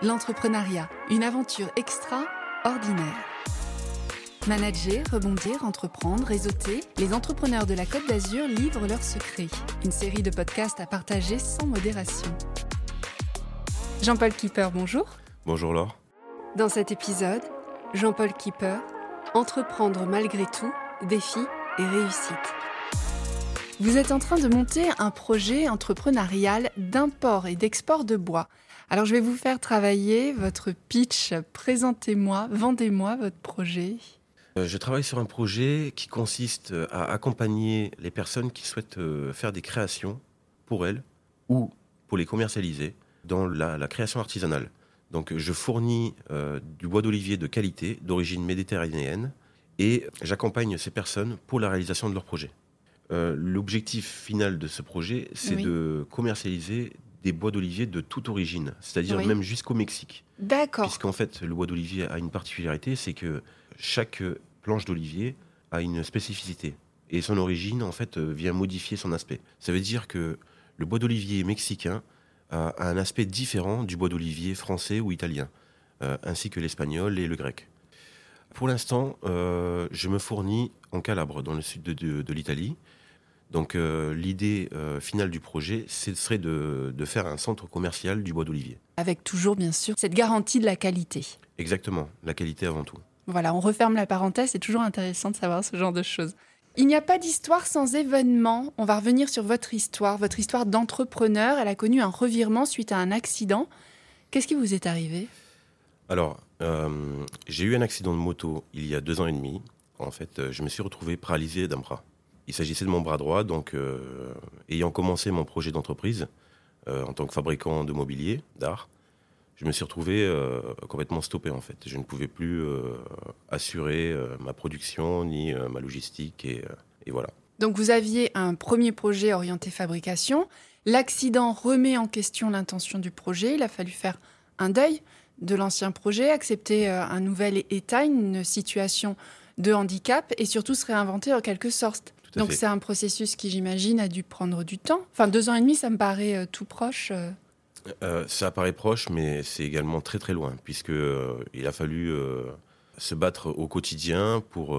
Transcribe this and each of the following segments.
L'entrepreneuriat, une aventure extraordinaire. Manager, rebondir, entreprendre, réseauter, les entrepreneurs de la Côte d'Azur livrent leurs secrets. Une série de podcasts à partager sans modération. Jean-Paul Kipper, bonjour. Bonjour Laure. Dans cet épisode, Jean-Paul Kipper, entreprendre malgré tout, défi et réussite. Vous êtes en train de monter un projet entrepreneurial d'import et d'export de bois. Alors je vais vous faire travailler votre pitch. Présentez-moi, vendez-moi votre projet. Euh, je travaille sur un projet qui consiste à accompagner les personnes qui souhaitent euh, faire des créations pour elles ou pour les commercialiser dans la, création artisanale. Donc je fournis euh, du bois d'olivier de qualité, d'origine méditerranéenne, et j'accompagne ces personnes pour la réalisation de leur projet. Euh, l'objectif final de ce projet, c'est de commercialiser des bois d'olivier de toute origine, c'est-à-dire même jusqu'au Mexique. D'accord. Puisqu'en fait, le bois d'olivier a une particularité, c'est que chaque planche d'olivier a une spécificité. Et son origine, en fait, euh, vient modifier son aspect. Ça veut dire que le bois d'olivier mexicain a un aspect différent du bois d'olivier français ou italien, euh, ainsi que l'espagnol et le grec. Pour l'instant, je me fournis en Calabre, dans le sud de l'Italie, donc euh, l'idée euh, finale du projet, ce serait de, faire un centre commercial du bois d'olivier. Avec toujours, bien sûr, cette garantie de la qualité. Exactement, la qualité avant tout. Voilà, on referme la parenthèse, c'est toujours intéressant de savoir ce genre de choses. Il n'y a pas d'histoire sans événement. On va revenir sur votre histoire, votre histoire d'entrepreneur. Elle a connu un revirement suite à un accident. Qu'est-ce qui vous est arrivé? Alors, euh, j'ai eu un accident de moto il y a deux ans et demi. En fait, je me suis retrouvé paralysé d'un bras. Il s'agissait de mon bras droit, donc euh, ayant commencé mon projet d'entreprise euh, en tant que fabricant de mobilier, d'art, je me suis retrouvé euh, complètement stoppé en fait. Je ne pouvais plus assurer ma production ni ma logistique et, et, voilà. Donc vous aviez un premier projet orienté fabrication. L'accident remet en question l'intention du projet. Il a fallu faire un deuil de l'ancien projet, accepter un nouvel état, une situation de handicap et surtout se réinventer en quelque sorte. Donc c'est un processus qui, j'imagine, a dû prendre du temps. Enfin, deux ans et demi, ça me paraît euh, tout proche. Euh. Euh, ça paraît proche, mais c'est également très très loin, puisque il a fallu se battre au quotidien pour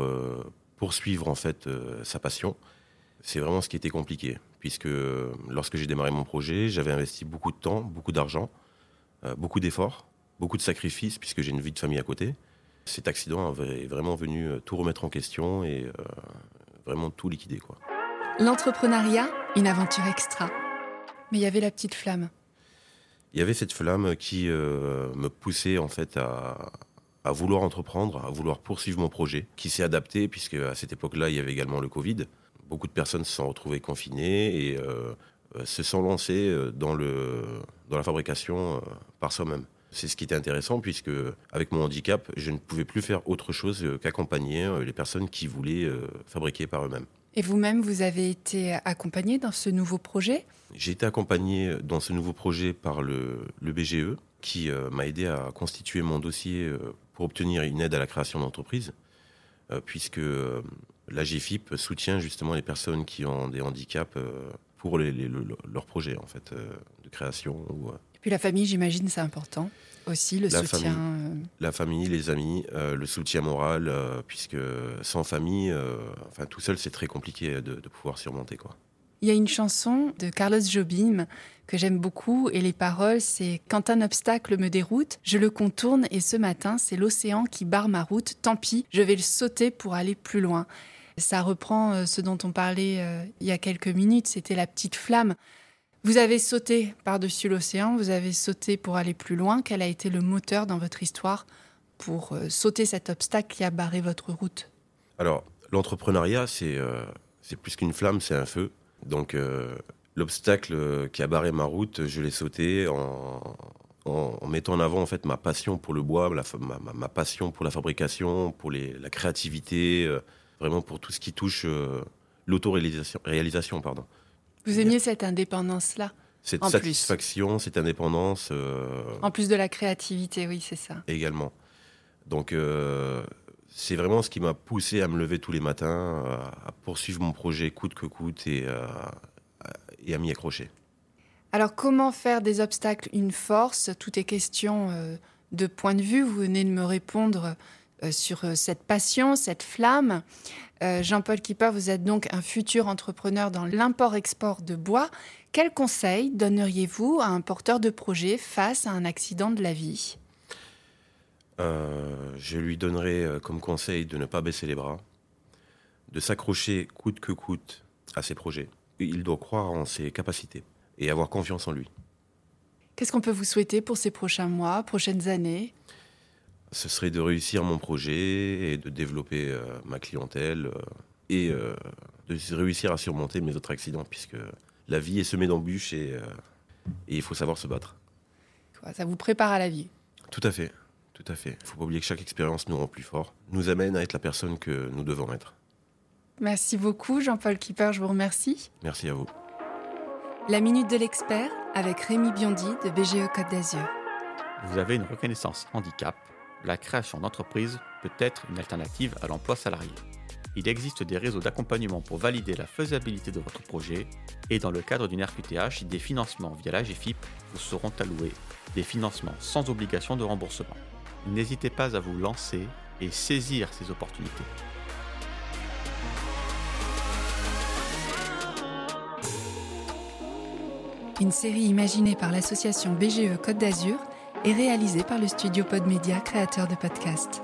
poursuivre en fait sa passion. C'est vraiment ce qui était compliqué, puisque lorsque j'ai démarré mon projet, j'avais investi beaucoup de temps, beaucoup d'argent, beaucoup d'efforts, beaucoup de sacrifices, puisque j'ai une vie de famille à côté. Cet accident est vraiment venu tout remettre en question et vraiment tout liquidé. Quoi. L'entrepreneuriat, une aventure extra. Mais il y avait la petite flamme. Il y avait cette flamme qui euh, me poussait en fait à, vouloir entreprendre, à vouloir poursuivre mon projet, qui s'est adapté puisque à cette époque-là, il y avait également le Covid. Beaucoup de personnes se sont retrouvées confinées et euh, euh, se sont lancées dans, le, dans la fabrication par soi-même. C'est ce qui était intéressant puisque avec mon handicap, je ne pouvais plus faire autre chose qu'accompagner euh, les personnes qui voulaient euh, fabriquer par eux-mêmes. Et vous-même, vous avez été accompagné dans ce nouveau projet? J'ai été accompagné dans ce nouveau projet par le, BGE qui euh, m'a aidé à constituer mon dossier pour obtenir une aide à la création d'entreprise puisque la GFIP soutient justement les personnes qui ont des handicaps pour les, leurs projets en fait de création ou puis la famille, j'imagine, c'est important aussi, le soutien. Euh. La famille, les amis, euh, le soutien moral, euh, puisque sans famille, enfin tout seul, c'est très compliqué de, pouvoir surmonter quoi. Il y a une chanson de Carlos Jobim que j'aime beaucoup et les paroles c'est quand un obstacle me déroute, je le contourne et ce matin c'est l'océan qui barre ma route. Tant pis, je vais le sauter pour aller plus loin. Ça reprend ce dont on parlait il y a quelques minutes, c'était la petite flamme. Vous avez sauté par-dessus l'océan, vous avez sauté pour aller plus loin. Quel a été le moteur dans votre histoire pour euh, sauter cet obstacle qui a barré votre route? Alors, l'entrepreneuriat, c'est euh, plus qu'une flamme, c'est un feu. Donc, euh, l'obstacle qui a barré ma route, je l'ai sauté en, mettant en avant en fait ma passion pour le bois, ma, passion pour la fabrication, pour la créativité, vraiment pour tout ce qui touche l'autoréalisation. Réalisation, pardon. Vous aimiez cette indépendance-là Cette satisfaction, cette indépendance. Euh, en plus de la créativité, oui, c'est ça. Également. Donc, euh, c'est vraiment ce qui m'a poussé à me lever tous les matins, à, poursuivre mon projet coûte que coûte et, et à m'y accrocher. Alors comment faire des obstacles une force? Tout est question euh, de point de vue. Vous venez de me répondre euh, sur euh, cette passion, cette flamme. Jean-Paul Kipper, vous êtes donc un futur entrepreneur dans l'import-export de bois. Quel conseil donneriez-vous à un porteur de projet face à un accident de la vie? Je lui donnerais comme conseil de ne pas baisser les bras, de s'accrocher coûte que coûte à ses projets. Il doit croire en ses capacités et avoir confiance en lui. Qu'est-ce qu'on peut vous souhaiter pour ces prochains mois, prochaines années? Ce serait de réussir mon projet et de développer euh, ma clientèle euh, et euh, de réussir à surmonter mes autres accidents, puisque la vie est semée d'embûches et, et, il faut savoir se battre. Ça vous prépare à la vie? Tout à fait, tout à fait. Il ne faut pas oublier que chaque expérience nous rend plus fort, nous amène à être la personne que nous devons être. Merci beaucoup Jean-Paul Kipper, je vous remercie. Merci à vous. La Minute de l'Expert avec Rémi Biondi de BGE Côte d'Azur. Vous avez une reconnaissance handicap. La création d'entreprise peut être une alternative à l'emploi salarié. Il existe des réseaux d'accompagnement pour valider la faisabilité de votre projet et dans le cadre d'une RQTH, des financements via la GFIP vous seront alloués, des financements sans obligation de remboursement. N'hésitez pas à vous lancer et saisir ces opportunités. une série imaginée par l'association BGE Côte d'Azur et réalisée par le studio Podmedia, créateur de podcasts.